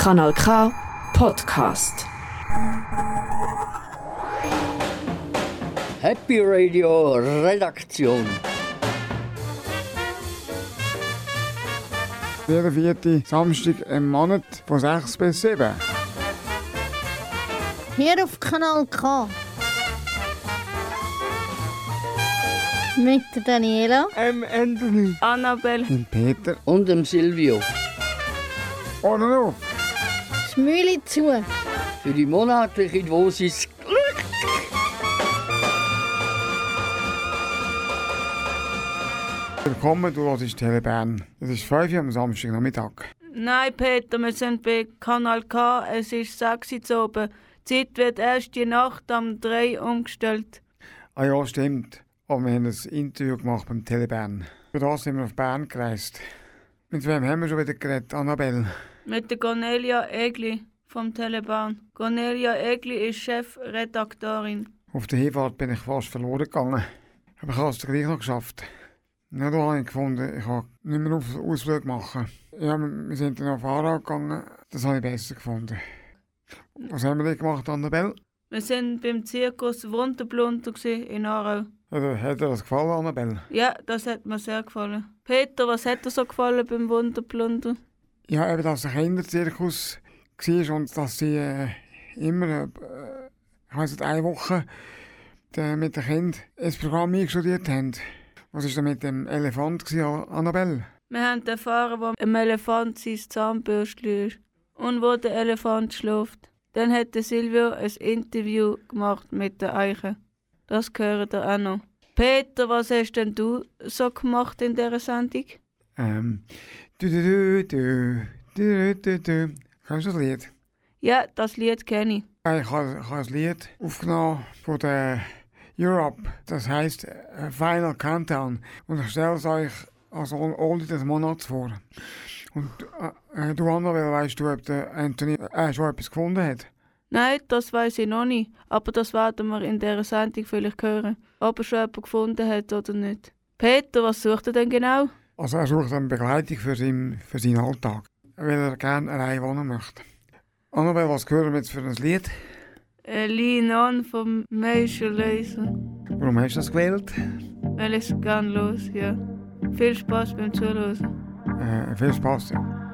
Kanal K Podcast. Happy Radio Redaktion. Jeder vierte Samstag im Monat von 6 bis 7. Hier auf Kanal K. Mit der Daniela. Ähm, Anthony. Annabelle. Und Peter. Und dem Silvio. Ohne auf. Mühle zu. Für die monatliche Dosis Glück. Willkommen, du hörst Tele Bern. Es ist 5 Uhr am Samstagnachmittag. Nein, Peter, wir sind bei Kanal K. Es ist 6 Uhr zu oben. Die Zeit wird erst die Nacht um 3 umgestellt. Ah ja, stimmt. Aber wir haben ein Interview gemacht beim Tele Bern. Für das sind wir auf Bern gereist. Mit wem haben wir schon wieder geredet, Annabelle? Mit der Cornelia Egli vom Telebahn. Cornelia Egli ist Chefredaktorin. Auf der Hinfahrt bin ich fast verloren gegangen. Aber ich habe es gleich noch geschafft. Ja, da habe ich gefunden, ich kann nicht mehr auf Ausflug machen. Ja, wir sind dann auf Aarau gegangen. Das habe ich besser gefunden. Was haben wir denn gemacht, Annabelle? Wir sind beim Zirkus Wunderblunder gewesen in Aarau. Hat dir, hat dir das gefallen, Annabelle? Ja, das hat mir sehr gefallen. Peter, was hat dir so gefallen beim Wunderblunder? Ja, eben, dass es ein Kinderzirkus war und dass sie äh, immer, äh, ich weiss nicht, eine Woche äh, mit den Kindern ein Programm eingestudiert haben. Was war denn mit dem Elefant, gewesen, Annabelle? Wir haben erfahren, wo ein Elefant sein Zahnbürstchen ist und wo der Elefant schläft. Dann hat Silvio ein Interview gemacht mit der Eiche. Das gehört auch noch. Peter, was hast denn du so gemacht in dieser Sendung? Ähm, du, du, du, du, du, du, du. Kennst du das Lied? Ja, das Lied kenne ich. Ja, Ich habe, ein Lied aufgenommen von der Europe. Das heisst äh, Final Countdown. Und ich stelle es euch als Oldie des Monats vor. Und äh, du, Annabelle, weißt du, ob der Anthony äh, schon etwas gefunden hat? Nein, das weiß ich noch nicht. Aber das werden wir in dieser Sendung vielleicht hören. Ob er schon jemanden gefunden hat oder nicht. Peter, was sucht er denn genau? Also er sucht eine Begleitung für, sein, für seinen Alltag, weil er gerne allein wohnen möchte. Annabelle, was hören wir jetzt für ein Lied? Äh, Lean On vom Major Laser. Warum hast du das gewählt? Weil ich es gerne los, ja. Viel Spaß beim Zuhören. Äh, viel Spaß. Ja.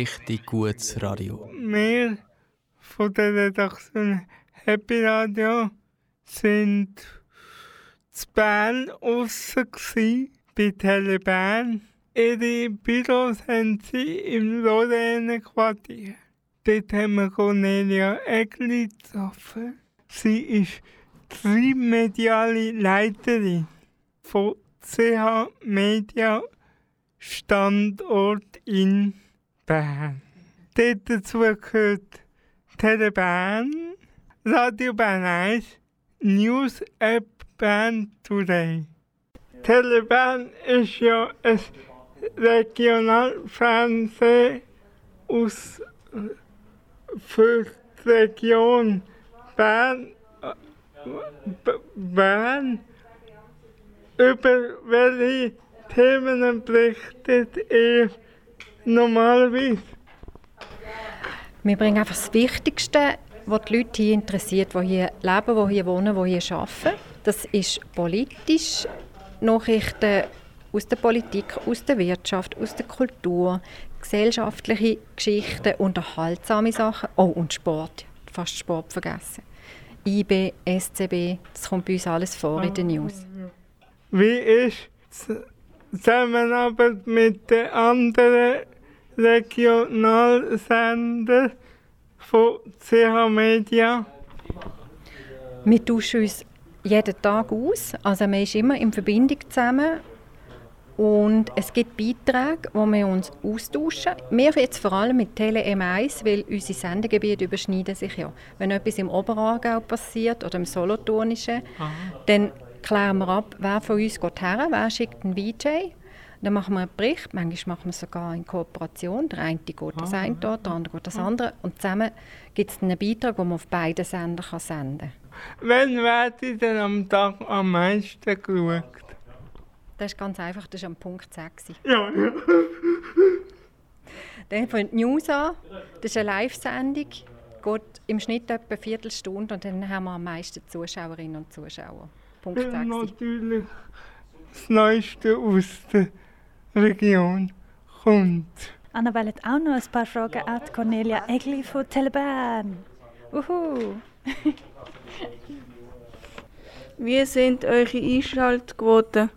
Richtig gutes Radio. Wir von der Redaktion Happy Radio sind zu Bern aussen bei Tele Bern. Ihre Büros haben sie im Lorraine-Quartier. Dort haben wir Cornelia Egli getroffen. Sie ist trimediale Leiterin von CH Media Standort in Dort dazu gehört Tele Bern, Radio Bern 1, News App Bern Today. Tele Bern ist ja ein Regionalfernsehen aus für die Region Bern, B- Bern über welche Themen berichtet ihr normalerweise? Wir bringen einfach das Wichtigste, was die Leute hier interessiert, die hier leben, die hier wohnen, die hier arbeiten. Das ist politisch, Nachrichten aus der Politik, aus der Wirtschaft, aus der Kultur, gesellschaftliche Geschichten, unterhaltsame Sachen. Oh, und Sport. Fast Sport vergessen. IB, SCB, das kommt bei uns alles vor in den News. Wie ist die Zusammenarbeit mit den anderen Regionalsendern von CH Media? Wir tauschen uns jeden Tag aus. Also man ist immer in Verbindung zusammen. Und es gibt Beiträge, wo wir uns austauschen. Wir jetzt vor allem mit Tele M1, weil unsere Sendegebiete überschneiden sich ja. Wenn etwas im Oberaargau passiert oder im Solothurnischen, dann klären wir ab, wer von uns geht her, wer schickt einen VJ. Dann machen wir einen Bericht, manchmal machen wir es sogar in Kooperation. Der eine geht das eine dort, der andere geht das andere. Und zusammen gibt es einen Beitrag, den man auf beiden Sendern kann senden kann. Wann werdet ihr am Tag am meisten geschaut? Das ist ganz einfach, das ist am Punkt 6. Ja, ja. Dann fängt die News an, das ist eine Live-Sendung, geht im Schnitt etwa eine Viertelstunde und dann haben wir am meisten Zuschauerinnen und Zuschauer. Punkt 6. Und natürlich das Neueste aus der Region kommt. Annabelle hat auch noch ein paar Fragen an Cornelia Egli von Telebern. Uhu. Wie sind eure Einschaltquoten?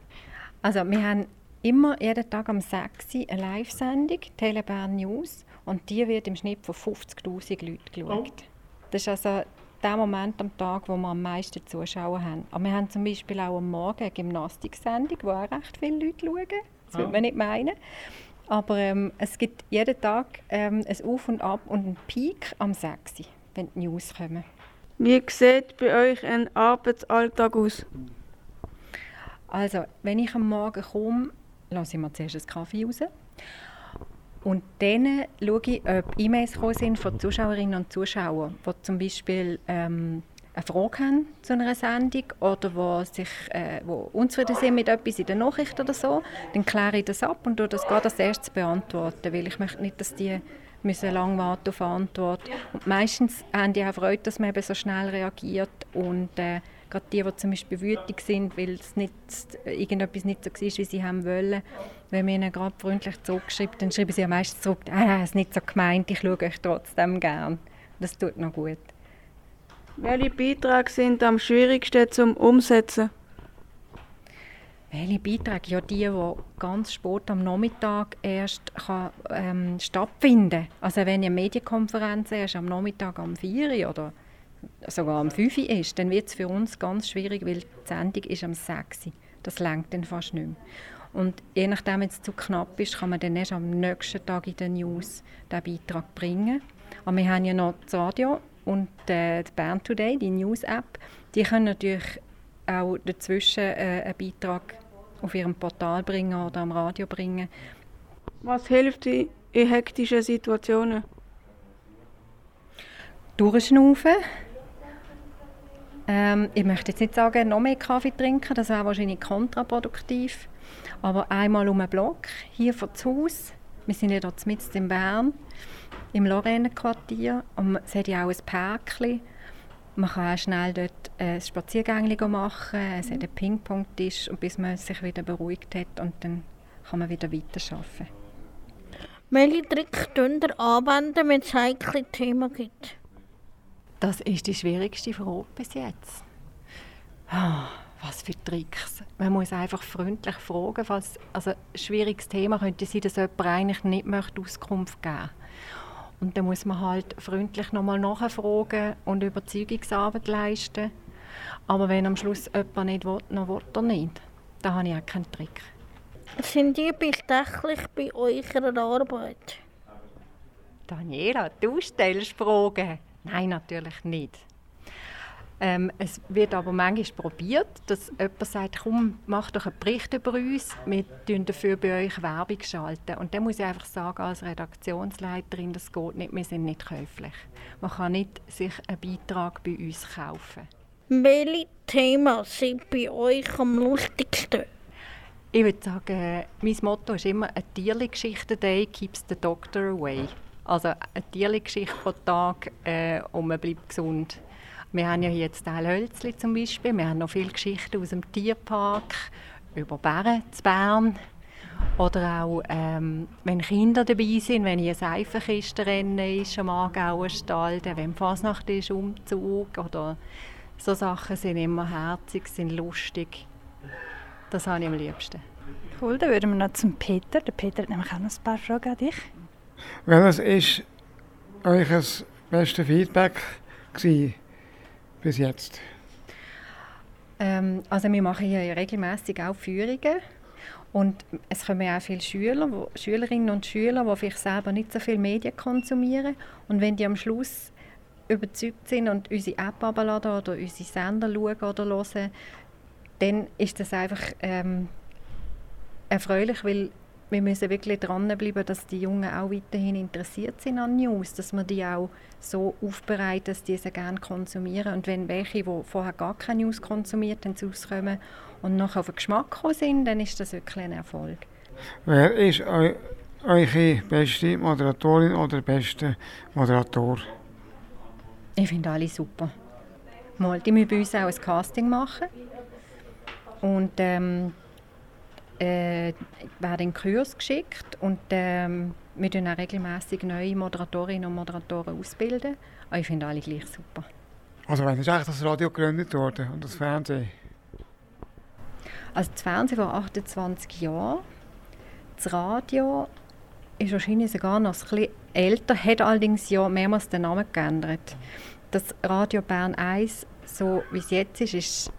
Also wir haben immer jeden Tag am 6 Uhr eine Live-Sendung, Telebern News, und die wird im Schnitt von 50'000 Leuten geschaut. Das ist also der Moment am Tag, wo wir am meisten Zuschauer haben. Aber wir haben zum Beispiel auch am Morgen eine Gymnastiksendung, wo auch recht viele Leute schauen. Das würde man nicht meinen. Aber ähm, es gibt jeden Tag ähm, ein Auf und Ab und einen Peak am 6 Uhr, wenn die News kommen. Wie sieht bei euch ein Arbeitsalltag aus? Also, wenn ich am Morgen komme, lasse ich mir zuerst einen Kaffee raus. Und dann schaue ich, ob E-Mails von Zuschauerinnen und Zuschauern, die zum Beispiel ähm, eine Frage haben zu einer Sendung oder wo sich, äh, wo unzufrieden sind mit etwas in der Nachricht oder so. Dann kläre ich das ab und tue das gerade als erstes beantworten, weil ich möchte nicht, dass die müssen lang warten auf eine Antwort. Und meistens haben die auch Freude, dass man eben so schnell reagiert und äh, gerade die, die zum Beispiel wütig sind, weil es nicht, irgendetwas nicht so war, wie sie haben wollen, wenn wir ihnen gerade freundlich zurückschreiben, dann schreiben sie ja meistens zurück, ah, es ist nicht so gemeint, ich schaue euch trotzdem gern. Das tut noch gut. Welche Beiträge sind am schwierigsten zum Umsetzen? Welche Beiträge? Ja, die, die ganz spät am Nachmittag erst kann, ähm, stattfinden Also wenn eine Medienkonferenz erst am Nachmittag um 4 Uhr oder sogar am 5 Uhr ist, dann wird es für uns ganz schwierig, weil die Sendung ist am 6 Uhr. Das lenkt dann fast nicht mehr. Und je nachdem, wenn es zu knapp ist, kann man dann erst am nächsten Tag in den News den Beitrag bringen. Aber wir haben ja noch das Radio und äh, die Band Today, die News-App. Die können natürlich auch dazwischen äh, einen Beitrag auf ihrem Portal bringen oder am Radio bringen. Was hilft in in hektischen Situationen? Durchschnaufen. Ähm, ich möchte jetzt nicht sagen, noch mehr Kaffee trinken, das wäre wahrscheinlich kontraproduktiv. Aber einmal um den Block, hier vor das Haus. Wir sind ja dort mitten in Bern, im Lorraine-Quartier. Und es hat ja auch ein Parkli. Man kann auch schnell dort ein Spaziergängchen machen. Es hat einen Ping-Pong-Tisch, und bis man sich wieder beruhigt hat. Und dann kann man wieder weiterarbeiten. Welche Tricks könnt ihr anwenden, wenn es heikle Themen gibt? Das ist die schwierigste Frage bis jetzt. Ah, was für Tricks. Man muss einfach freundlich fragen. Falls, also ein schwieriges Thema könnte sein, dass jemand eigentlich nicht möchte Auskunft geben möchte. Und dann muss man halt freundlich nochmal nachfragen und Überzeugungsarbeit leisten. Aber wenn am Schluss jemand nicht will, dann will er nicht. Da habe ich auch keinen Trick. Sind die bestechlich bei eurer Arbeit? Daniela, du stellst Fragen. Nein, natürlich nicht. Ähm, es wird aber manchmal probiert, dass jemand sagt, komm, mach doch einen Bericht über uns, wir schalten dafür bei euch Werbung. Schalten. Und dann muss ich einfach sagen, als Redaktionsleiterin, das geht nicht, wir sind nicht käuflich. Man kann nicht sich einen Beitrag bei uns kaufen. Welche Themen sind bei euch am lustigsten? Ich würde sagen, mein Motto ist immer, eine Tierli-Geschichte day keeps the doctor away. Also eine Tierli-Geschichte pro Tag äh, und man bleibt gesund. Wir haben ja hier jetzt Hölzli zum Beispiel. Wir haben noch viele Geschichten aus dem Tierpark über Bären zu Bern. Oder auch, ähm, wenn Kinder dabei sind, wenn hier ein Seifenkistenrennen ist am Aargauer Stall, wenn Fasnacht ist, Umzug oder so Sachen sind immer herzig, sind lustig. Das habe ich am liebsten. Cool, dann würden wir noch zum Peter. Der Peter hat nämlich auch noch ein paar Fragen an dich. Welches ist euer bestes Feedback gewesen bis jetzt? Ähm, also wir machen hier regelmäßig auch Führungen und es kommen auch viele Schüler, wo, Schülerinnen und Schüler, die vielleicht selber nicht so viel Medien konsumieren und wenn die am Schluss überzeugt sind und unsere App abladen oder unsere Sender schauen oder hören, dann ist das einfach ähm, erfreulich, weil wir müssen wirklich dranbleiben, dass die Jungen auch weiterhin interessiert sind an News, dass wir die auch so aufbereiten, dass die sie gerne konsumieren. Und wenn welche, die vorher gar keine News konsumiert haben, rauskommen und noch auf den Geschmack gekommen sind, dann ist das wirklich ein Erfolg. Wer ist eu eure beste Moderatorin oder beste Moderator? Ich finde alle super. Mal, die müssen bei uns auch ein Casting machen. Und ähm, äh, werden in Kurs geschickt und ähm, wir tun auch regelmäßig neue Moderatorinnen und Moderatoren ausbilden. Aber ich finde alle gleich super. Also wann ist eigentlich das Radio gegründet worden und das Fernsehen? Also das Fernsehen vor 28 Jahren. Das Radio ist wahrscheinlich sogar noch ein bisschen älter, hat allerdings ja mehrmals den Namen geändert. Das Radio Bern 1, so wie es jetzt ist, ist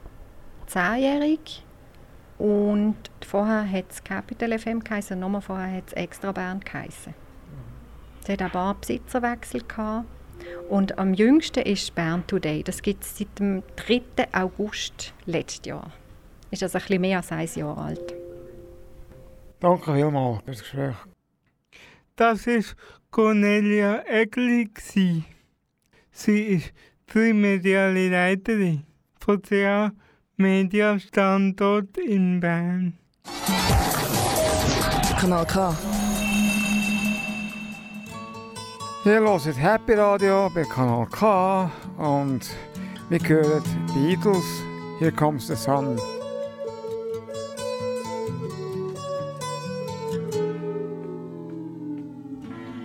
zehnjährig. Und vorher hat es Capital FM geheißen, nochmal vorher hat es Extra Bern geheißen. Es hat auch ein paar Besitzerwechsel gehabt. Und am jüngsten ist Bern Today. Das gibt es seit dem 3. August letztes Jahr. Ist also ein bisschen mehr als ein Jahr alt. Danke vielmals für das Gespräch. Das war Cornelia Egli. Sie ist trimediale Leiterin von CA Media Standort in Bern. Kanal K. Ihr hört Happy Radio bei Kanal K und wir hören die Beatles. Here comes the sun.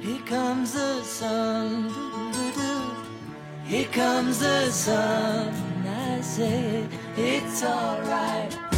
Here comes the sun. doo-doo-doo. Here comes the sun. I say it's alright.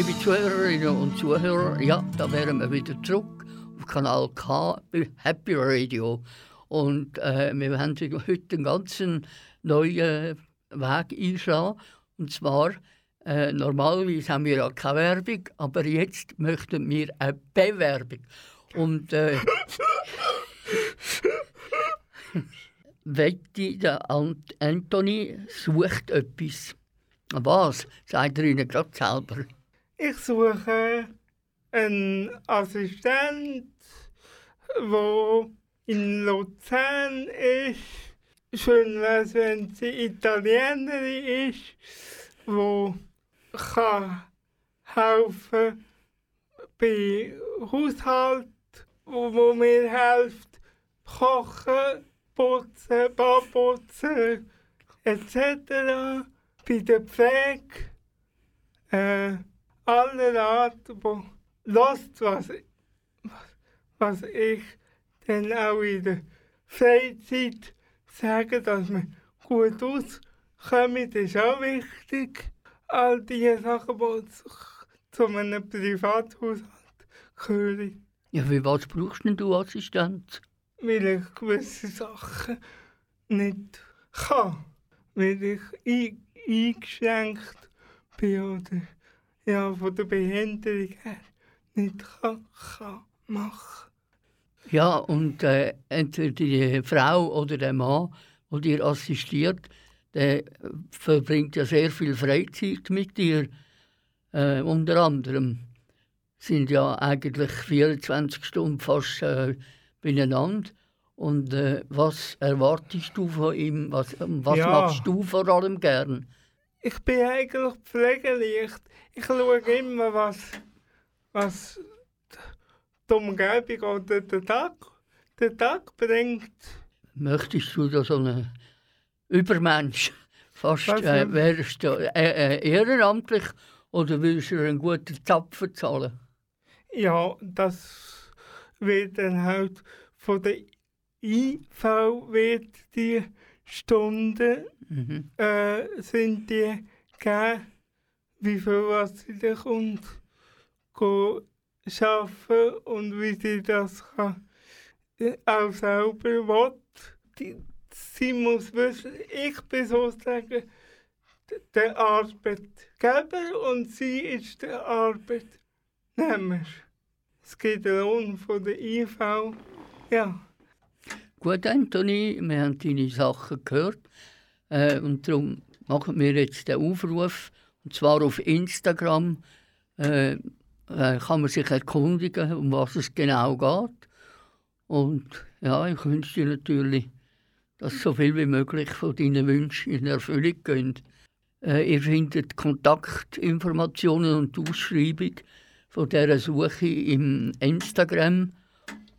Liebe Zuhörerinnen und Zuhörer, ja, da wären wir wieder zurück auf Kanal K bei Happy Radio. Und äh, wir haben heute einen ganz neuen Weg einschlagen. Und zwar, äh, normalerweise haben wir ja keine Werbung, aber jetzt möchten wir eine Bewerbung. Und äh, Wetti, der Ant Anthony sucht etwas. Was? Sagt er Ihnen gerade selber. Ich suche einen Assistent, der in Luzern ist. Schön wäre wenn sie Italienerin ist, die kann helfen bei Haushalt, wo, wo mir hilft, kochen, putzen, Badputzen etc. Bei der Pflege. Äh, Art, wo lässt, was, was ich dann auch in der Freizeit sage, dass wir gut auskommen, das ist auch wichtig. All diese Sachen, die zu, einem Privathaushalt gehören. Ja, für was brauchst denn du Assistent? Weil ich gewisse Sachen nicht kann. Weil ich ein, eingeschränkt bin oder ja, von der Behinderung her nicht kann, kann machen. Ja, und äh, entweder die Frau oder der Mann, der dir assistiert, der verbringt ja sehr viel Freizeit mit dir. Äh, unter anderem sind ja eigentlich 24 Stunden fast äh, beieinander. Und äh, was erwartest du von ihm? Was, was Ja. machst du vor allem gern? Ich bin eigentlich pflegeleicht. Ich schaue immer, was, was die Umgebung oder der Tag, der Tag bringt. Möchtest du da so einen Übermensch? Fast äh, wärst du äh, äh, ehrenamtlich oder willst du einen guten Zapfen zahlen? Ja, das wird dann halt von der IV wird die Stunden Mhm. äh, sind die gegeben, wie viel was sie da kommt, schaffen und wie sie das kann, äh, auch selber will. Sie muss wissen, ich bin sozusagen der Arbeitgeber und sie ist der Arbeitnehmer. Es gibt einen Lohn von der IV. Ja. Gut, Anthony, wir haben deine Sachen gehört. Äh, und darum machen wir jetzt den Aufruf. Und zwar auf Instagram äh, äh, kann man sich erkundigen, um was es genau geht. Und ja, ich wünsche dir natürlich, dass so viel wie möglich von deinen Wünschen in Erfüllung gehen. Äh, ihr findet Kontaktinformationen und die Ausschreibung von dieser Suche im Instagram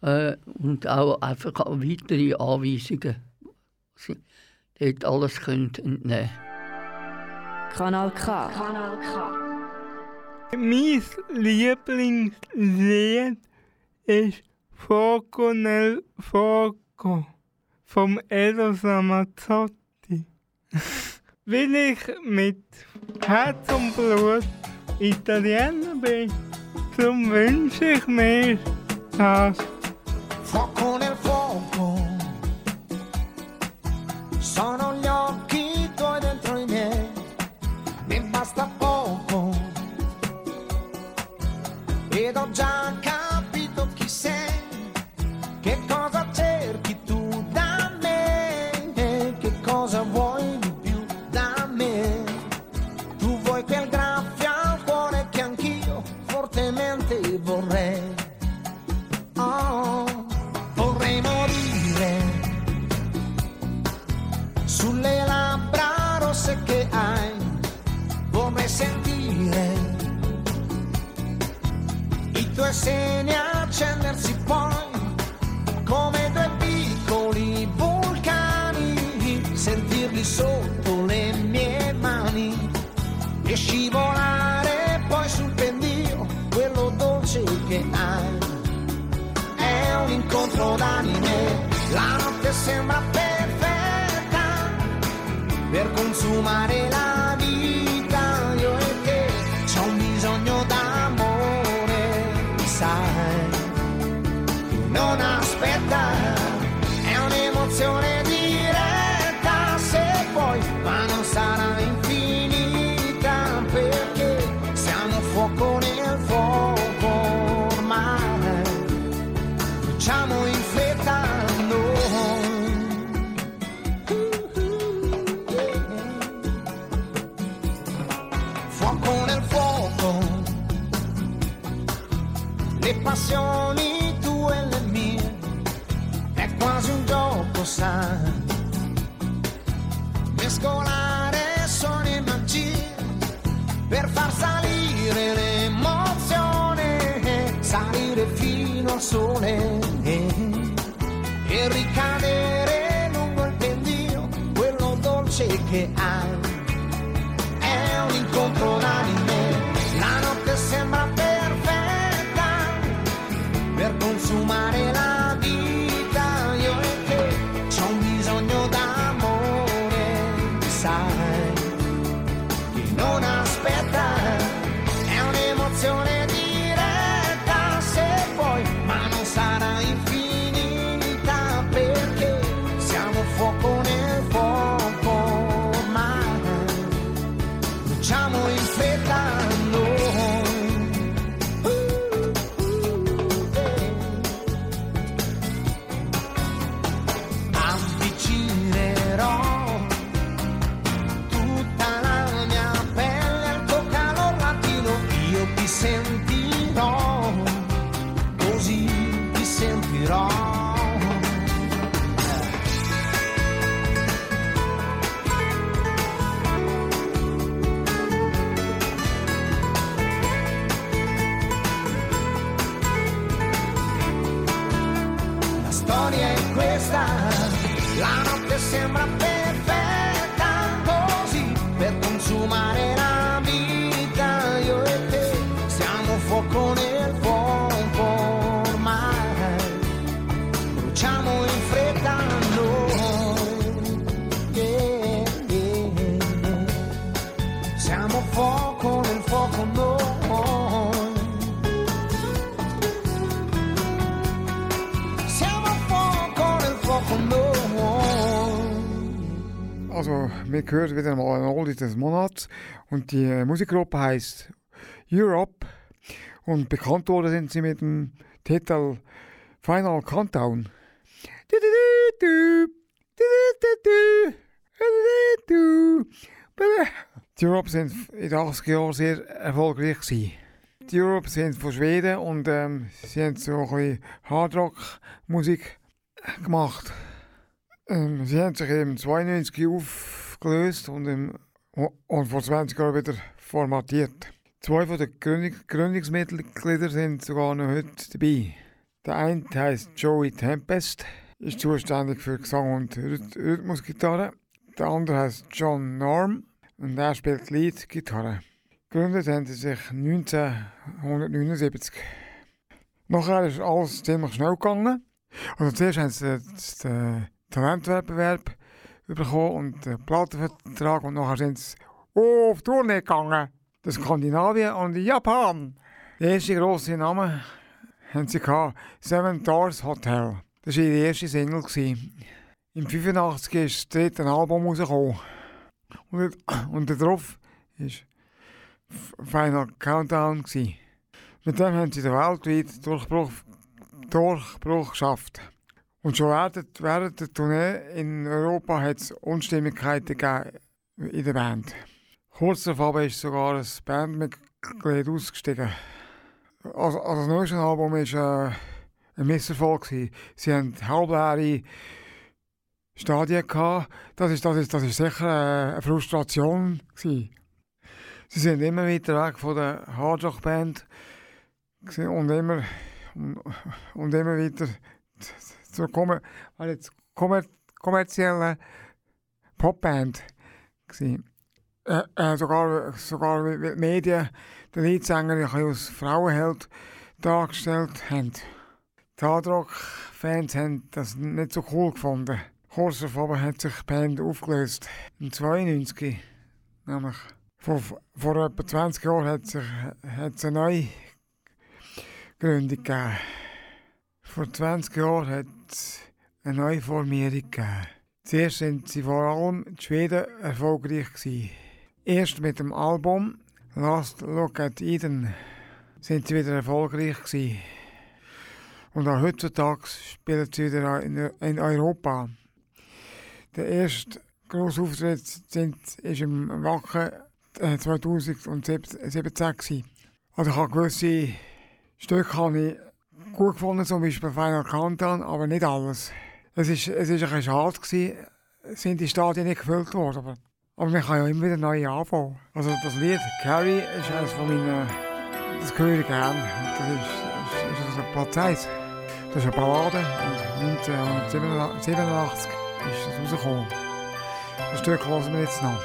äh, und auch einfach weitere Anweisungen, dort alles könnt entnehmen Kanal K. Kanal K. Mein Lieblingslied ist Foco nel Foco vom Eros Ramazzotti. Weil ich mit Herz und Blut Italiener bin, darum wünsche ich mir das. Fuoco nel fuoco, John. Che hai. È un incontro d'anime, la notte sembra perfetta per consumare la fuoco nel fuoco, le passioni tue e le mie, è quasi un gioco, sai, mescolare suoni e magie per far salire l'emozione, salire fino al sole e ricadere contro l'anime Also, wir hören wieder mal ein Oldie des Monats und die Musikgruppe heißt Europe und bekannt worden sind sie mit dem Titel Final Countdown. Die Europe sind in den 80er Jahren sehr erfolgreich gewesen. Die Europe sind von Schweden und ähm, sie haben so ein bisschen Hardrock-Musik gemacht. Ähm, sie haben sich im 92 aufgelöst und, im, und vor 20 Jahren wieder formatiert. Zwei von den Gründung, Gründungsmitgliedern sind sogar noch heute dabei. Der eine heißt Joey Tempest, ist zuständig für Gesang und Rhyth- Rhythmusgitarre. Der andere heißt John Norm und er spielt Leadgitarre. Gegründet haben sie sich 1979. Nachher ist alles ziemlich schnell gegangen. Also zuerst haben sie den Talentwettbewerb bekommen und den Plattenvertrag und nachher sind sie auf Tournee gegangen. Das Skandinavien und Japan. Der erste grosse Name haben sie gehabt, Seven Stars Hotel. Das war ihre erste Single. Im 85 ist das dritte Album rausgekommen. Und, und darauf war Final Countdown. Gewesen. Mit dem haben sie den weltweiten Durchbruch, Durchbruch geschafft. Und schon während, während der Tournee in Europa hat es Unstimmigkeiten gegeben in der Band. Kurz darauf ist sogar ein Bandmitglied ausgestiegen. Also, also das neueste Album war äh, ein Misserfolg. Sie hatten halbleere Stadien. Gehabt. Das ist, das ist, das ist sicher äh, eine Frustration. Gewesen. Sie sind immer weiter weg von der Hardrock-Band und immer, und, und immer weiter zur kommer, jetzt kommer, kommerziellen Popband. gewesen. Äh, äh, sogar, sogar wie die Medien den Leadsänger als Frauenheld dargestellt haben. Die Hardrock-Fans haben das nicht so cool gefunden. Kurz darauf hat sich die Band aufgelöst. Im 92, nämlich vor, vor etwa 20 Jahren, hat es eine neue Gründung gegeben. Vor 20 Jahren hat es eine neue Formierung gegeben. Zuerst sind sie vor allem in Schweden erfolgreich gewesen. Erst mit dem Album Last Look at Eden sind sie wieder erfolgreich gewesen. Und auch heutzutage spielen sie wieder in, Europa. Der erste grosse Auftritt sind, im Wacken äh, 2017 gewesen. Also ich habe gewisse Stücke habe ich gut gefunden, zum Beispiel Final Countdown, aber nicht alles. Es ist, es ist ein bisschen schade gewesen, sind die Stadien nicht gefüllt worden, aber, aber man kann ja immer wieder neu anfangen. Also das Lied «Carrie» ist eines von meinen, das höre ich gerne. Das ist, ist, ist also Platz 1. Das ist eine Ballade und 1987 ist das rausgekommen. Das Stück hören wir jetzt noch.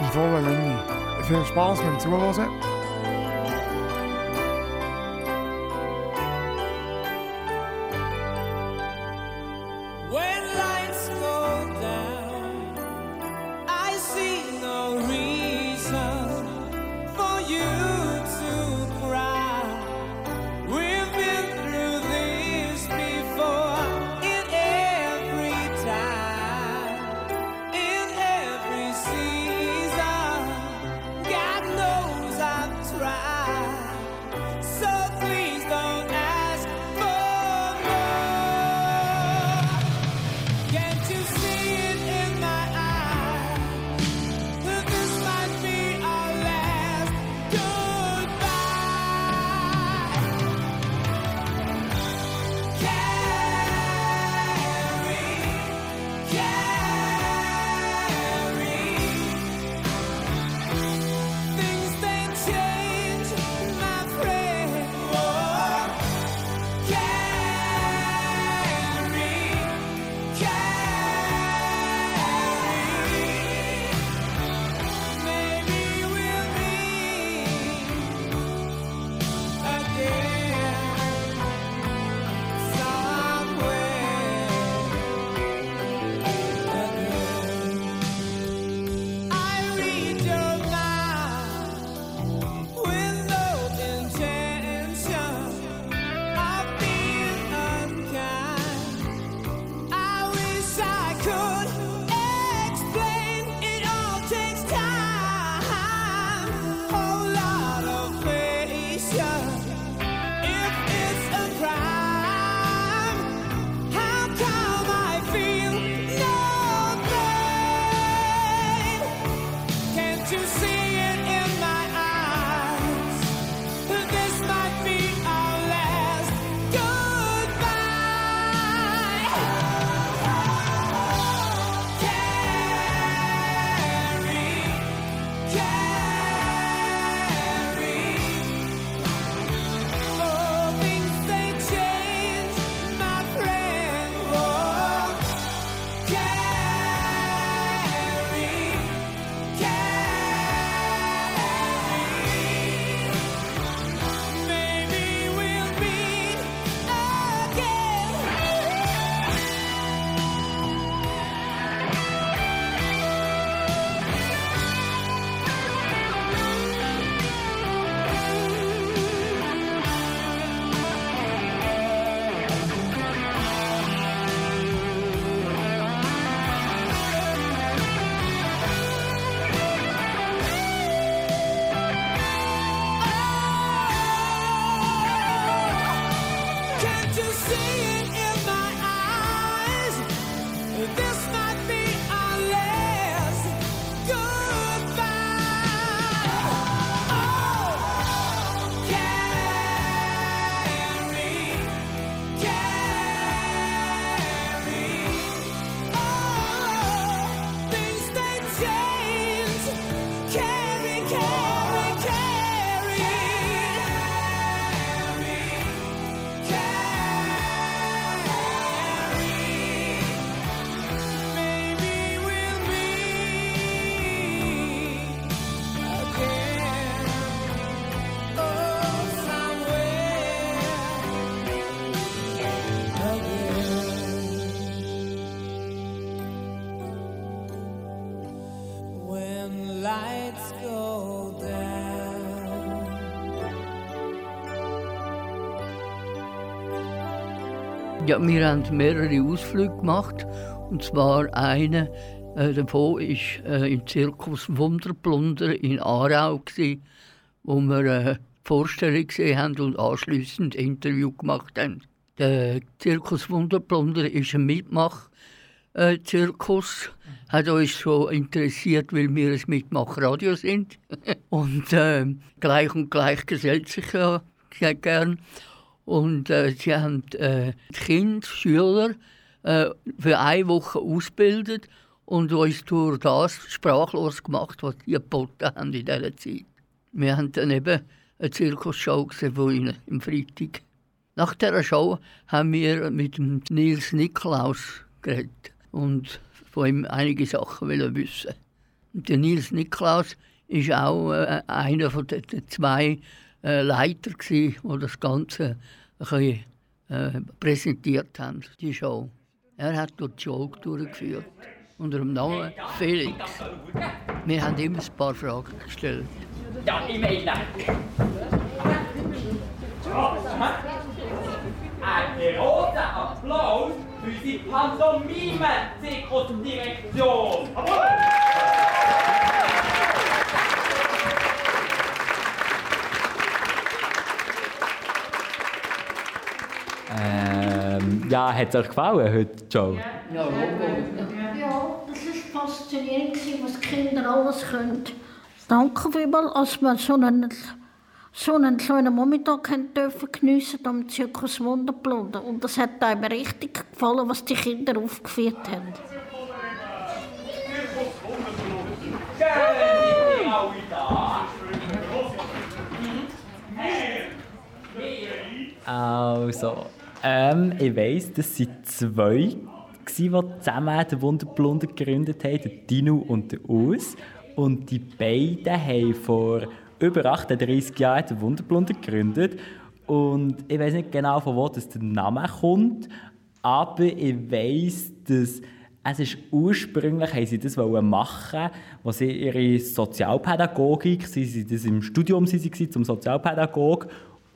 In voller Länge. Viel Spaß beim Zuhören. Ja, wir haben mehrere Ausflüge gemacht. Und zwar eine äh, davon war äh, im Zirkus Wunderplunder in Aarau, gewesen, wo wir äh, Vorstellung gesehen haben und anschliessend ein Interview gemacht haben. Der Zirkus Wunderplunder ist ein Mitmach-Zirkus. hat uns schon interessiert, weil wir ein Mitmachradio sind. und äh, gleich und gleich gesellt sich ja sehr gern. Und äh, sie haben äh, Kinder, Schüler äh, für eine Woche ausgebildet und uns durch das sprachlos gemacht, was die geboten haben in dieser Zeit. Wir haben dann eben eine Zirkusshow gesehen von ihnen im Freitag. Nach dieser Show haben wir mit dem Nils Niklaus geredet und von ihm einige Sachen wollen wissen. Und der Nils Niklaus war auch äh, einer von den zwei äh, Leiter, gewesen, die das Ganze bisschen, äh, präsentiert haben, die Show. Er hat dort die Show durchgeführt, unter dem Namen Felix. Wir haben ihm ein paar Fragen gestellt. Ja, ich meine. Ein großer Applaus für die Pantomime-Zirkusdirektion. Ähm, ja, hat es euch gefallen heute, Joe? Ja. Ja, das war faszinierend, was die Kinder alles können. Danke vielmals, dass wir so einen, so einen schönen haben dürfen geniessen am Zirkus Wunderblunder. Und das hat einem richtig gefallen, was die Kinder aufgeführt haben. Schön, sind ihr alle da. Also, ähm, ich weiss, das sind zwei, die zusammen den Wunderblunder gegründet haben, der Dino und der Urs. Und die beiden haben vor über 38 Jahren den Wunderblunder gegründet. Und ich weiß nicht genau, von wo das der Name kommt, aber ich weiß, dass es ist ursprünglich haben sie das machen, wo sie ihre Sozialpädagogik, sie sind das im Studium sie waren, zum Sozialpädagog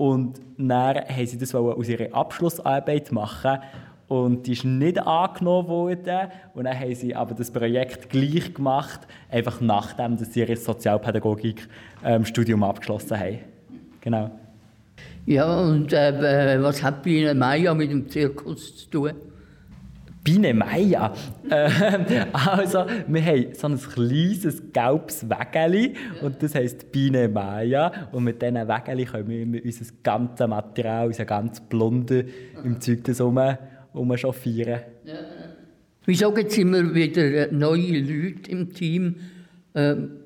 und dann haben sie das aus ihrer Abschlussarbeit machen und die ist nicht angenommen worden und dann haben sie aber das Projekt gleich gemacht, einfach nachdem dass sie ihr Sozialpädagogik-Studium abgeschlossen haben. Genau. Ja, und äh, was hat Biene Meier mit dem Zirkus zu tun? Biene Meier. Ähm, also, wir haben so ein kleines gelbes Wägeli und das heisst Biene Meier. Und mit diesen Wägeli können wir immer unser ganzes Material, unser ganz Blonde im Zeug das rum, chauffieren. Wieso gibt es immer wieder äh, neue Leute im Team? Ähm,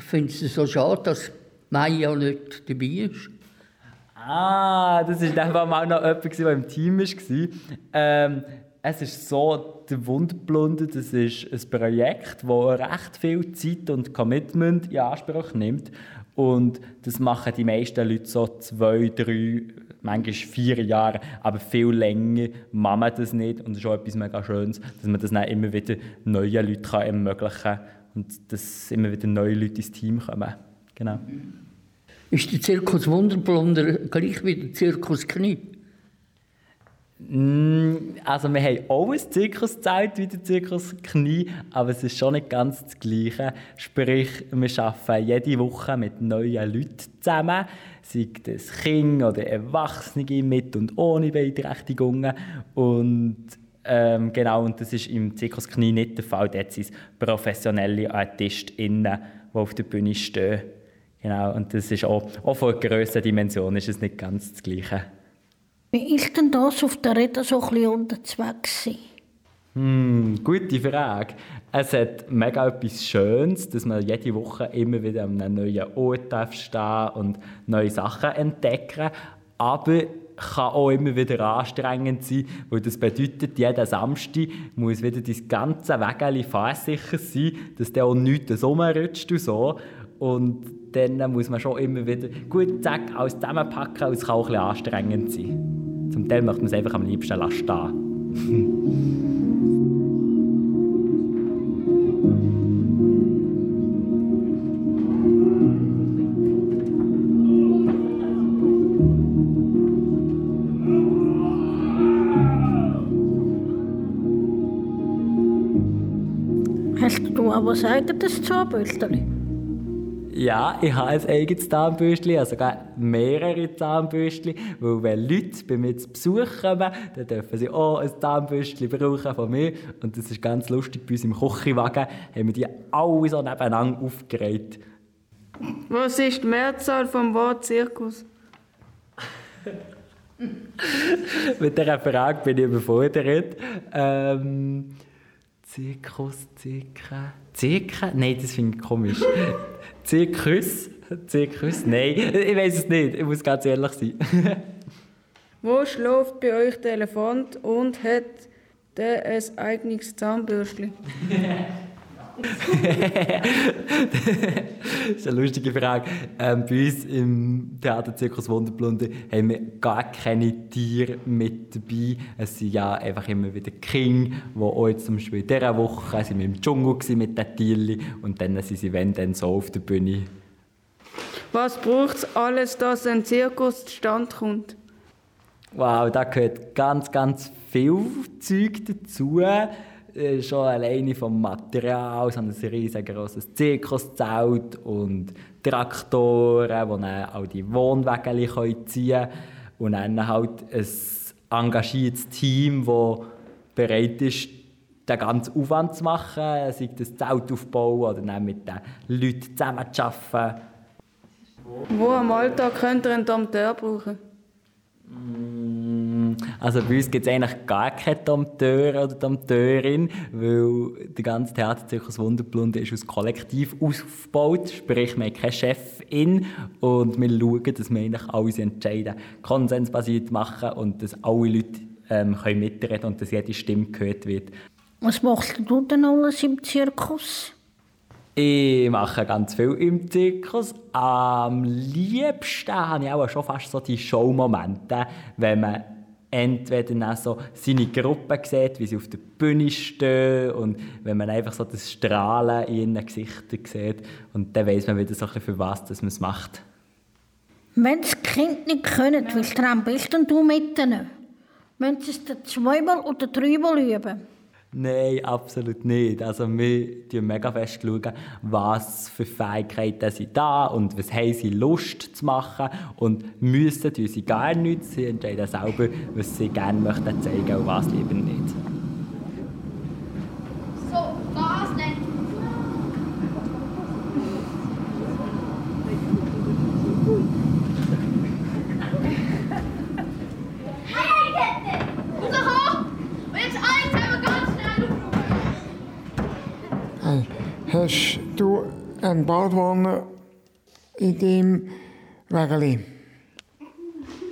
Findest du es so schade, dass Meier nicht dabei ist? Ah, das war einfach mal noch jemand, der im Team war. Ähm, es ist so, der Wundblunder, das ist ein Projekt, das recht viel Zeit und Commitment in Anspruch nimmt. Und das machen die meisten Leute so zwei, drei, manchmal vier Jahre, aber viel länger machen wir das nicht. Und es ist auch etwas mega Schönes, dass man das dann immer wieder neuen Leuten ermöglichen kann und dass immer wieder neue Leute ins Team kommen. Genau. Ist der Zirkus Wunderblunder gleich wie der Zirkus Knie? Mm, Also wir haben auch ein Zirkuszelt wie der Zirkus Knie, aber es ist schon nicht ganz das Gleiche. Sprich, wir arbeiten jede Woche mit neuen Leuten zusammen, sei das Kinder oder Erwachsene mit und ohne Beeinträchtigungen. Und ähm, genau, und das ist im Zirkus Knie nicht der Fall. Dort sind es professionelle ArtistInnen, die auf der Bühne stehen. Genau, und das ist auch, auch von der Grössendimension ist es nicht ganz das Gleiche. Wie ist denn das auf der Rede so ein unterwegs? Hm, gute Frage. Es hat mega etwas Schönes, dass man jede Woche immer wieder an einem neuen Ort stehen und neue Sachen entdecken. Aber kann auch immer wieder anstrengend sein, weil das bedeutet, jeden Samstag muss wieder das ganze Wägeli fahrsicher sein, dass der auch nichts rumrutscht und so. Und dann muss man schon immer wieder gut zack, alles zusammenpacken und es kann auch ein bisschen anstrengend sein. Zum Teil möchte man es einfach am liebsten lassen stehen. Hast du auch was Eigenes Bösteli? Ja, ich habe ein eigenes Zahnbürstchen, also sogar mehrere Zahnbürstchen, weil wenn Leute bei mir zu Besuch kommen, dann dürfen sie auch ein Zahnbürstchen brauchen von mir. Und das ist ganz lustig, bei uns im Küchenwagen haben wir die alle so nebeneinander aufgereiht. Was ist die Mehrzahl vom Wort Zirkus? Mit dieser Frage bin ich überfordert. Ähm, Zirkus, Zirke. Zirke? Nein, das finde ich komisch. Zirkus? Zirkus? Nein, ich weiß es nicht. Ich muss ganz ehrlich sein. Wo schläft bei euch der Elefant und hat der ein eigenes Zahnbürstchen? das ist eine lustige Frage. Ähm, bei uns im Theaterzirkus Wunderblunde haben wir gar keine Tiere mit dabei. Es sind ja einfach immer wieder King, die auch jetzt zum Beispiel in dieser Woche sind wir im Dschungel mit den Tieren und dann sind sie, wenn dann so auf der Bühne. Was braucht es alles, dass ein Zirkus zustande kommt? Wow, da gehört ganz, ganz viel Zeug dazu. Äh, Schon alleine vom Material, so ein riesengroßes Zirkuszelt und Traktoren, die dann auch die können ziehen können. Und dann halt ein engagiertes Team, das bereit ist, den ganzen Aufwand zu machen, sei das Zelt aufbauen oder dann mit den Leuten zusammen zu arbeiten. Wo am Alltag könnt ihr einen Dompteur brauchen? Mm, Also bei uns gibt es eigentlich gar keinen Dompteur oder Dompteurin, weil der ganze Theaterzirkus Wunderblunde ist aus Kollektiv aufgebaut, sprich wir haben keine Chefin und wir schauen, dass wir eigentlich alle unsere Entscheidungen konsensbasiert machen und dass alle Leute ähm, können mitreden und dass jede Stimme gehört wird. Was machst du denn alles im Zirkus? Ich mache ganz viel im Zirkus. Am liebsten habe ich auch schon fast so die Showmomente, wenn man entweder dann so seine Gruppe sieht, wie sie auf der Bühne stehen und wenn man einfach so das Strahlen in ihren Gesichtern sieht und dann weiß man wieder so ein für was man es macht. Wenn das Kind nicht können, willst du am besten du mit ihnen? Müssen sie es zweimal oder dreimal üben? Nein, absolut nicht. Also wir schauen mega fest, schauen, was für Fähigkeiten sind da und was haben sie Lust zu machen und müssen sie gar nichts. Sie entscheiden selber, was sie gerne möchten zeigen und was lieber nicht. So, Gas nicht. Hey, Kette! Unser hoch! Und jetzt eins, aber ganz schnell Hey, hast du eine Badwanne in deinem Wägeli?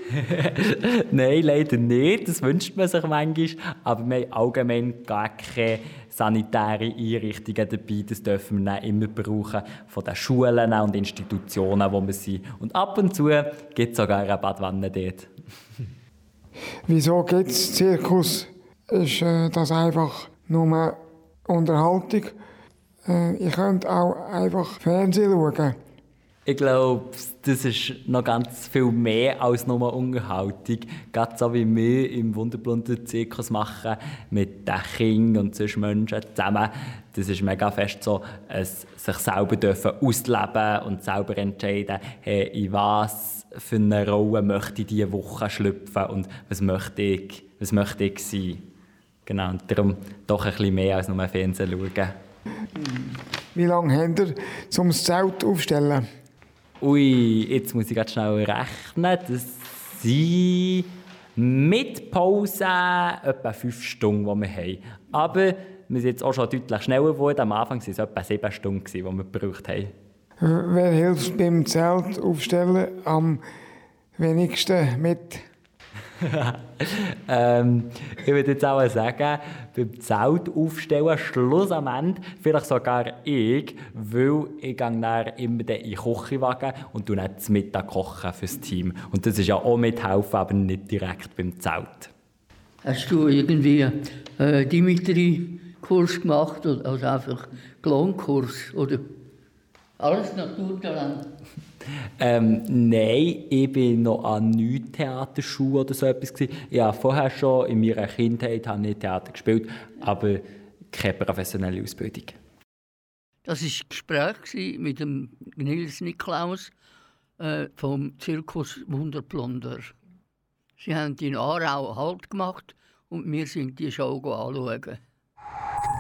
Nein, leider nicht. Das wünscht man sich manchmal. Aber wir haben allgemein gar keine sanitäre Einrichtungen dabei. Das dürfen wir immer brauchen von den Schulen und Institutionen, wo wir sind. Und ab und zu gibt es sogar eine Badwanne dort. Wieso gibt es Zirkus? Ist äh, das einfach nur Unterhaltung? Äh, ich könnte auch einfach Fernsehen schauen. Ich glaube, das ist noch ganz viel mehr als nur Unterhaltung. Gerade so wie wir im Wunderblunden Zirkus machen, mit den Kindern und sonst Menschen zusammen. Das ist mega fest so, es sich selber dürfen ausleben und selber entscheiden, hey, in was für eine Rolle möchte ich diese Woche schlüpfen und was möchte ich, was möchte ich sein. Genau, und darum doch ein bisschen mehr als nur Fernsehen schauen. Wie lange habt ihr, um das Zelt aufzustellen? Ui, jetzt muss ich ganz schnell rechnen. Das sind mit Pause etwa fünf Stunden, die wir haben. Aber wir sind jetzt auch schon deutlich schneller geworden. Am Anfang waren es etwa sieben Stunden, die wir gebraucht haben. Wer hilft beim Zelt aufstellen am wenigsten mit? ähm, ich würde jetzt auch sagen, beim Zelt aufstellen, Schluss am Ende, vielleicht sogar ich, weil ich gehe dann immer in den Küchenwagen und dann zum Mittag kochen fürs Team. Und das ist ja auch mithelfen, aber nicht direkt beim Zelt. Hast du irgendwie äh, Dimitri-Kurs gemacht oder also einfach Klonkurs oder alles Naturtalent? Ähm, nein, ich bin noch an nichts Theaterschule oder so etwas. gewesen. Ich habe vorher schon in meiner Kindheit habe ich Theater gespielt, aber keine professionelle Ausbildung. Das war ein Gespräch mit dem Nils Niklaus äh, vom Zirkus Wunderplunder. Sie haben in Aarau Halt gemacht und wir sind die Show anschauen.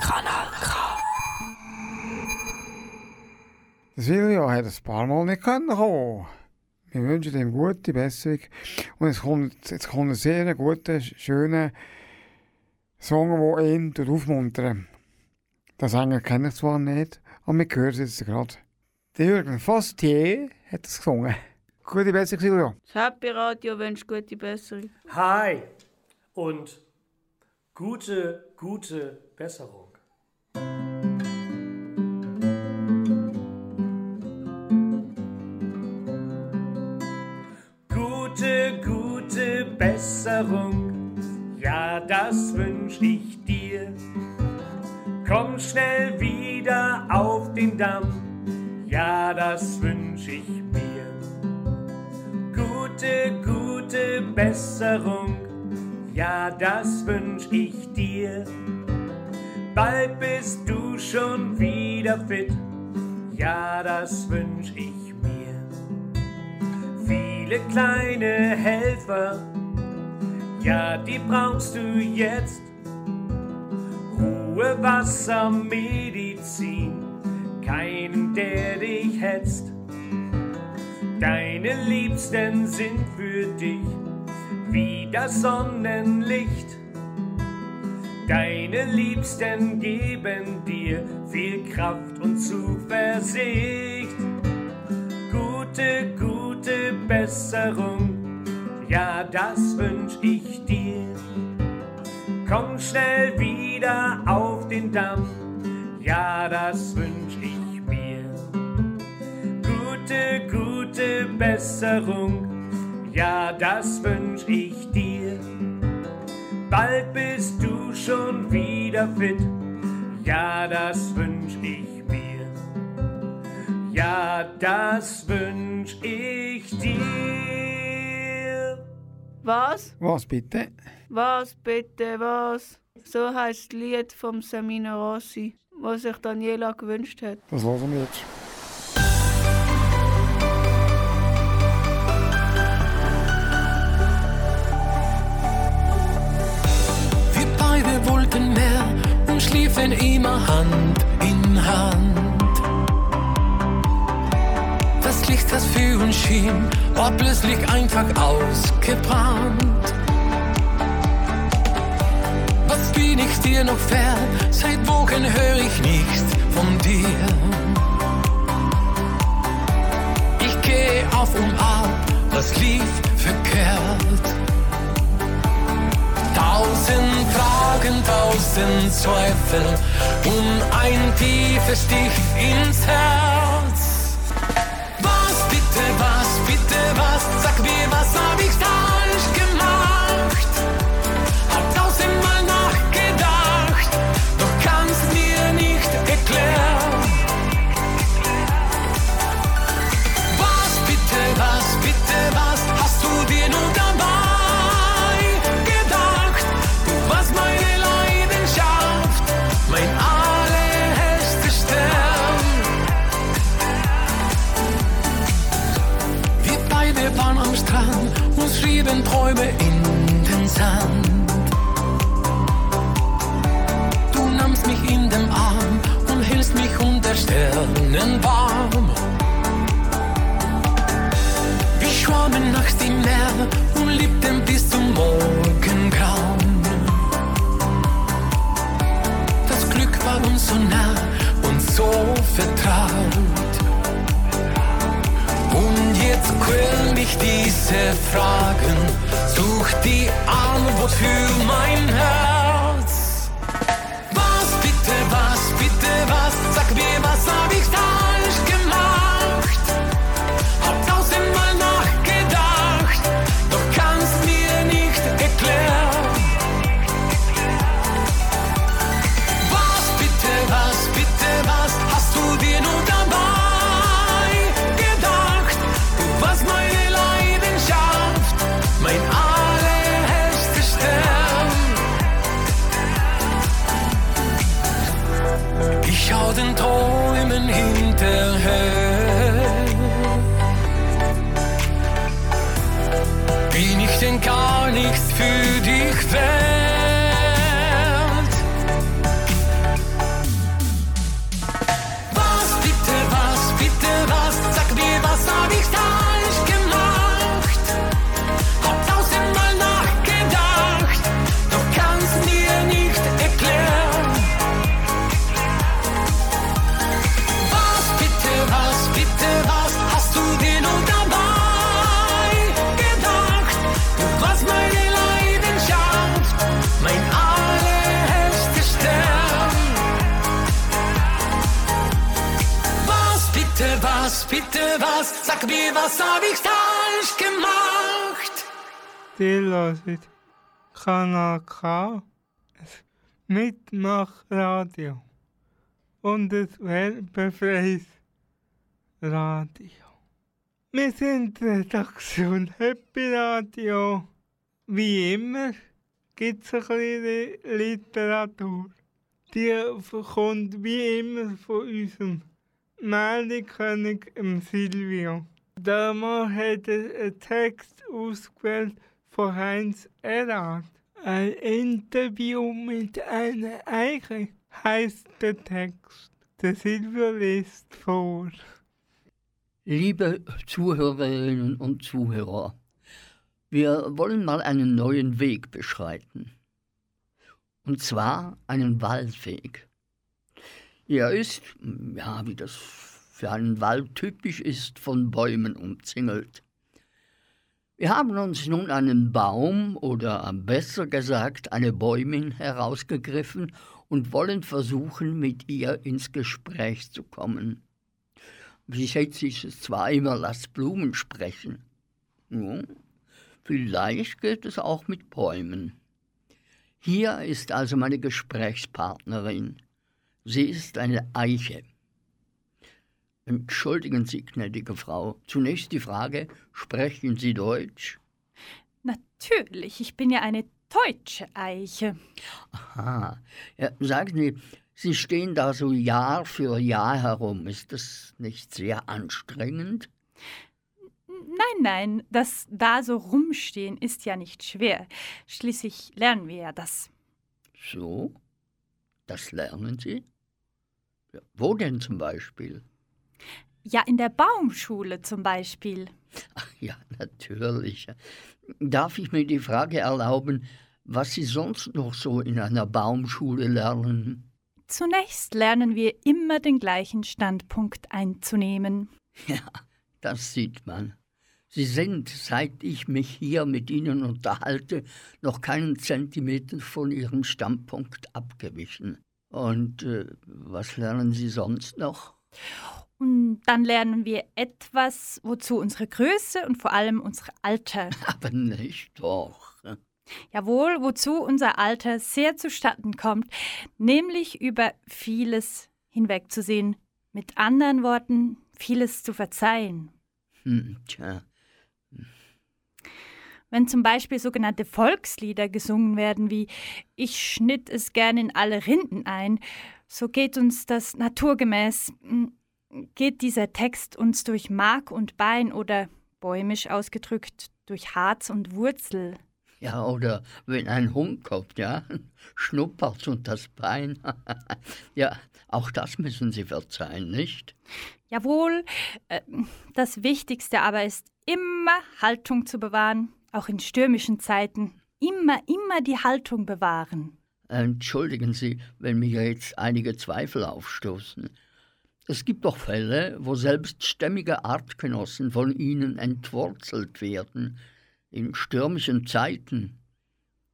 Kanal K. Silvio hat ein paar Mal nicht können kommen. Wir wünschen ihm gute Besserung. Und es kommt, jetzt kommt ein sehr guter, schöner Song, der ihn tut aufmuntern Das Sänger kenne ich zwar nicht, aber wir hören es jetzt gerade. Der Jürgen Fostier hat es gesungen. Gute Besserung, Silvio. Das Happy Radio wünscht gute Besserung. Hi und gute, gute Besserung. Besserung, ja, das wünsch ich dir. Komm schnell wieder auf den Damm, ja, das wünsch ich mir. Gute, gute Besserung, ja, das wünsch ich dir. Bald bist du schon wieder fit, ja, das wünsch ich mir. Viele kleine Helfer, ja, die brauchst du jetzt. Ruhe, Wasser, Medizin, keinen, der dich hetzt. Deine Liebsten sind für dich wie das Sonnenlicht. Deine Liebsten geben dir viel Kraft und Zuversicht. Gute, gute Besserung, ja, das wünsch ich dir. Komm schnell wieder auf den Damm, ja, das wünsch ich mir. Gute, gute Besserung, ja, das wünsch ich dir. Bald bist du schon wieder fit, ja, das wünsch ich mir. Ja, das wünsch ich dir. Was? Was bitte? Was bitte, was? So heißt das Lied vom Semino Rossi, was sich Daniela gewünscht hat. Das hören wir jetzt. Wir beide wollten mehr und schliefen immer Hand in Hand. Das Licht, das uns schien, war plötzlich einfach ausgebrannt. Was bin ich dir noch fern? Seit Wochen höre ich nichts von dir. Ich gehe auf und ab, was lief verkehrt? Tausend Fragen, tausend Zweifel und ein tiefes Stich ins Herz. Bitte, was? Sag mir, was hab ich falsch schrieben Träume in den Sand. Du nahmst mich in den Arm und hältst mich unter Sternen warm. Wir schwammen nachts im Meer und liebten bis zum Morgengrauen. Das Glück war uns so nah und so vertraut. Quälen mich diese Fragen, such die Antwort für mein Herz. Was bitte, was bitte, was? Sag mir, was hab ich falsch tell her. Sag mir, was hab ich falsch gemacht? Die hören Kanal K, Mitmachradio und das werbefreies Radio. Wir sind Redaktion Happy Radio. Wie immer gibt es ein bisschen Literatur. Die kommt wie immer von unserem Märchenkönig dem Silvio. Damals er einen Text ausgewählt von Heinz Erhard. Ein Interview mit einer Eiche heißt der Text. Der Silvio liest vor. Liebe Zuhörerinnen und Zuhörer, wir wollen mal einen neuen Weg beschreiten. Und zwar einen Waldweg. Er ist, ja, wie das für einen Wald typisch ist, von Bäumen umzingelt. Wir haben uns nun einen Baum oder besser gesagt eine Bäumin herausgegriffen und wollen versuchen, mit ihr ins Gespräch zu kommen. Bis jetzt ist es zwar immer Lass Blumen sprechen. Ja, vielleicht geht es auch mit Bäumen. Hier ist also meine Gesprächspartnerin. Sie ist eine Eiche. Entschuldigen Sie, gnädige Frau. Zunächst die Frage, sprechen Sie Deutsch? Natürlich, ich bin ja eine deutsche Eiche. Aha. Ja, sagen Sie, Sie stehen da so Jahr für Jahr herum. Ist das nicht sehr anstrengend? Nein, nein, das da so rumstehen ist ja nicht schwer. Schließlich lernen wir ja das. So? Das lernen Sie? Wo denn zum Beispiel? Ja, in der Baumschule zum Beispiel. Ach ja, natürlich. Darf ich mir die Frage erlauben, was Sie sonst noch so in einer Baumschule lernen? Zunächst lernen wir immer den gleichen Standpunkt einzunehmen. Ja, das sieht man. Sie sind, seit ich mich hier mit Ihnen unterhalte, noch keinen Zentimeter von Ihrem Standpunkt abgewichen. Und äh, was lernen Sie sonst noch? Und dann lernen wir etwas, wozu unsere Größe und vor allem unser Alter. Aber nicht doch. Jawohl, wozu unser Alter sehr zustatten kommt, nämlich über vieles hinwegzusehen. Mit anderen Worten, vieles zu verzeihen. Hm, tja, Wenn zum Beispiel sogenannte Volkslieder gesungen werden wie Ich schnitt es gern in alle Rinden ein, so geht uns das naturgemäß, mm, geht dieser Text uns durch Mark und Bein oder bäumisch ausgedrückt durch Harz und Wurzel. ja, oder wenn ein Hund kommt, ja, schnuppert und das Bein. ja, auch das müssen Sie verzeihen, nicht? Jawohl, äh, das Wichtigste aber ist immer Haltung zu bewahren, auch in stürmischen Zeiten. Immer, immer die Haltung bewahren. Entschuldigen Sie, wenn mir jetzt einige Zweifel aufstoßen. Es gibt doch Fälle, wo selbst stämmige Artgenossen von Ihnen entwurzelt werden, in stürmischen Zeiten.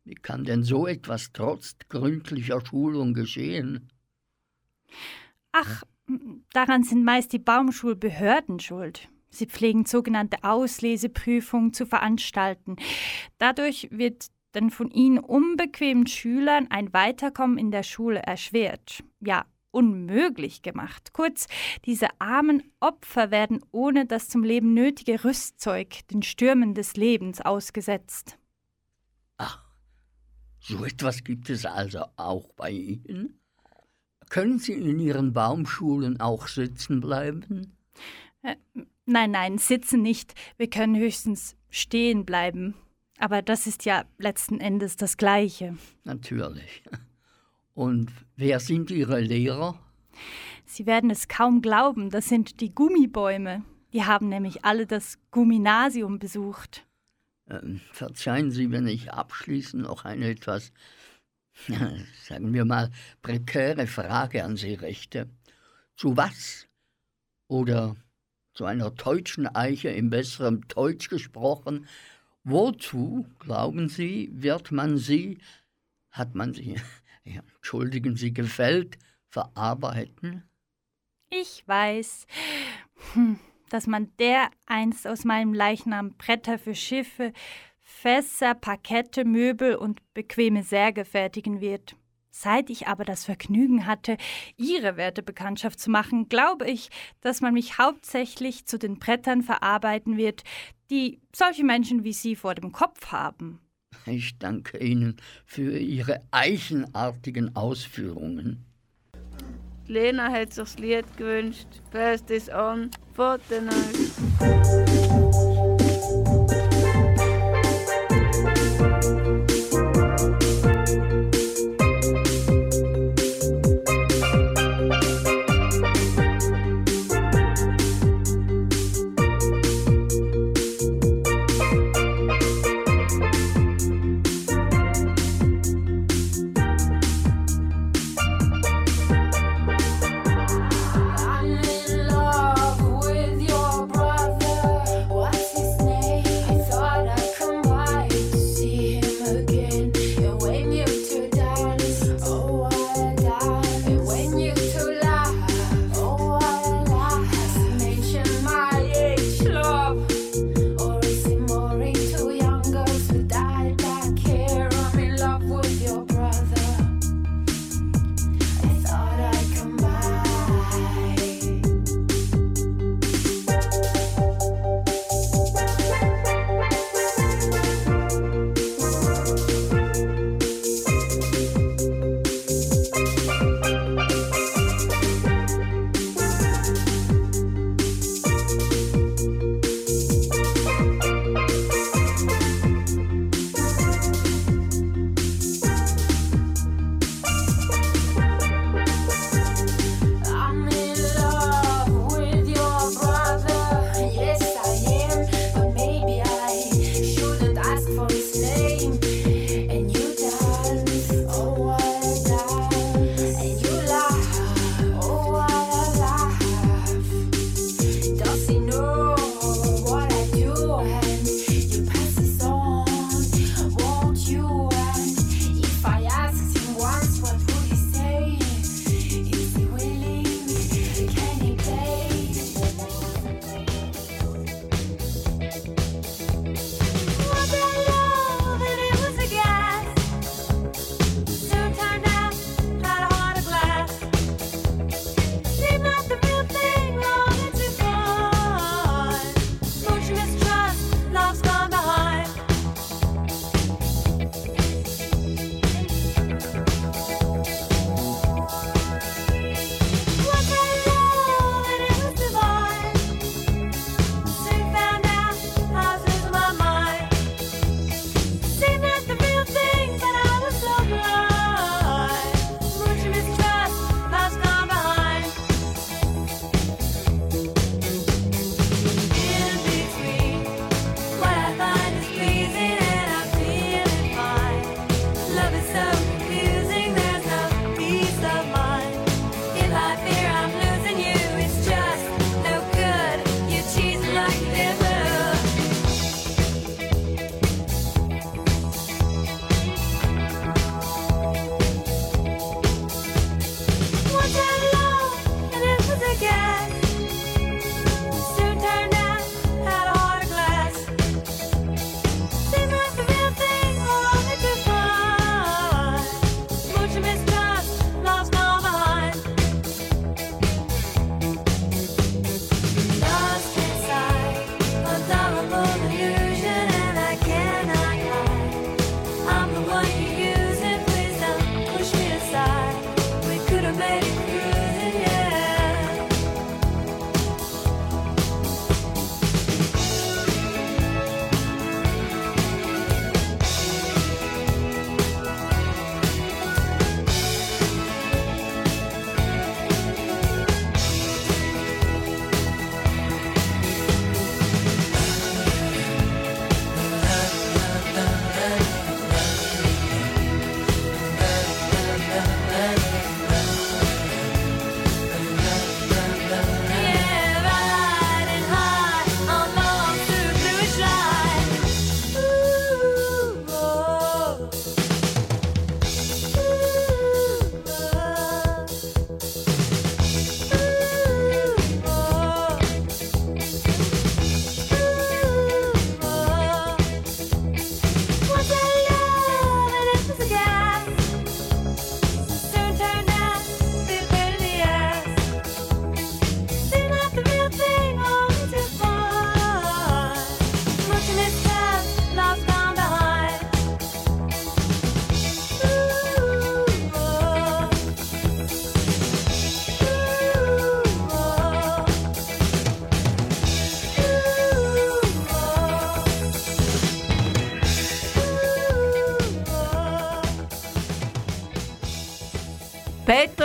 Wie kann denn so etwas trotz gründlicher Schulung geschehen? Ach, daran sind meist die Baumschulbehörden schuld. Sie pflegen sogenannte Ausleseprüfungen zu veranstalten. Dadurch wird den von ihnen unbequemen Schülern ein Weiterkommen in der Schule erschwert. Ja, unmöglich gemacht. Kurz, diese armen Opfer werden ohne das zum Leben nötige Rüstzeug den Stürmen des Lebens ausgesetzt. So etwas gibt es also auch bei Ihnen? Können Sie in Ihren Baumschulen auch sitzen bleiben? Äh, nein, nein, sitzen nicht. Wir können höchstens stehen bleiben. Aber das ist ja letzten Endes das Gleiche. Natürlich. Und wer sind Ihre Lehrer? Sie werden es kaum glauben, das sind die Gummibäume. Die haben nämlich alle das Gymnasium besucht. Ähm, verzeihen Sie, wenn ich abschließend noch eine etwas, sagen wir mal, prekäre Frage an Sie richte. Zu was oder zu einer deutschen Eiche im besseren Deutsch gesprochen, wozu, glauben Sie, wird man sie, hat man sie, ja, entschuldigen Sie, gefällt, verarbeiten? Ich weiß. Hm, dass man dereinst aus meinem Leichnam Bretter für Schiffe, Fässer, Parkette, Möbel und bequeme Särge fertigen wird. Seit ich aber das Vergnügen hatte, Ihre werte Bekanntschaft zu machen, glaube ich, dass man mich hauptsächlich zu den Brettern verarbeiten wird, die solche Menschen wie Sie vor dem Kopf haben. Ich danke Ihnen für Ihre eichenartigen Ausführungen. Lena hat sich das Lied gewünscht. Pass this on for the night.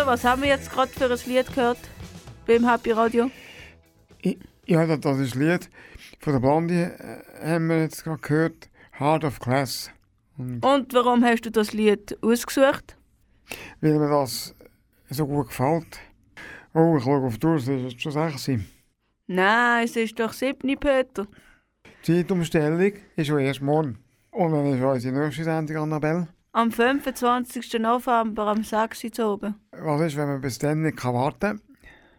Was haben wir jetzt gerade für ein Lied gehört beim Happy Radio? Ja, das, ist das Lied von der Blondie, äh, haben wir jetzt gerade gehört. Heart of Class. Und Und warum hast du das Lied ausgesucht? weil mir das so gut gefällt. Oh, ich schaue auf die Uhr, es ist schon 6 Uhr. Nein, es ist doch 7. Peter. Die Zeitumstellung ist schon erst morgen. Und dann ist unsere nächste Sendung, Annabelle. Am 25. November am 6. Uhr oben. Was ist, wenn man bis dann nicht kann warten kann?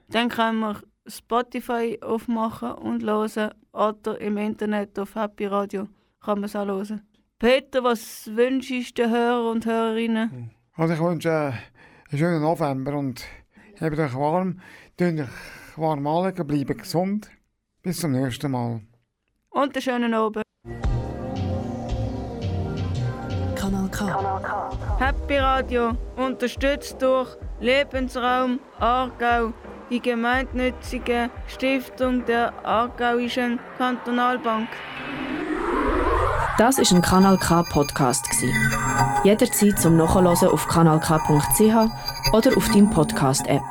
Dann kann man Spotify aufmachen und hören oder im Internet auf Happy Radio kann man es auch hören. Peter, was wünschst du den Hörer und Hörerinnen? Also ich wünsche einen schönen November und habt euch warm, tut euch warm anlegen, bleibt gesund. Bis zum nächsten Mal. Und einen schönen Abend. Kanal K. Happy Radio, unterstützt durch Lebensraum Aargau, die gemeinnützige Stiftung der Aargauischen Kantonalbank. Das ist ein Kanal K Podcast gsi. Jederzeit zum Nachhören auf kanalk.ch oder auf deinem Podcast App.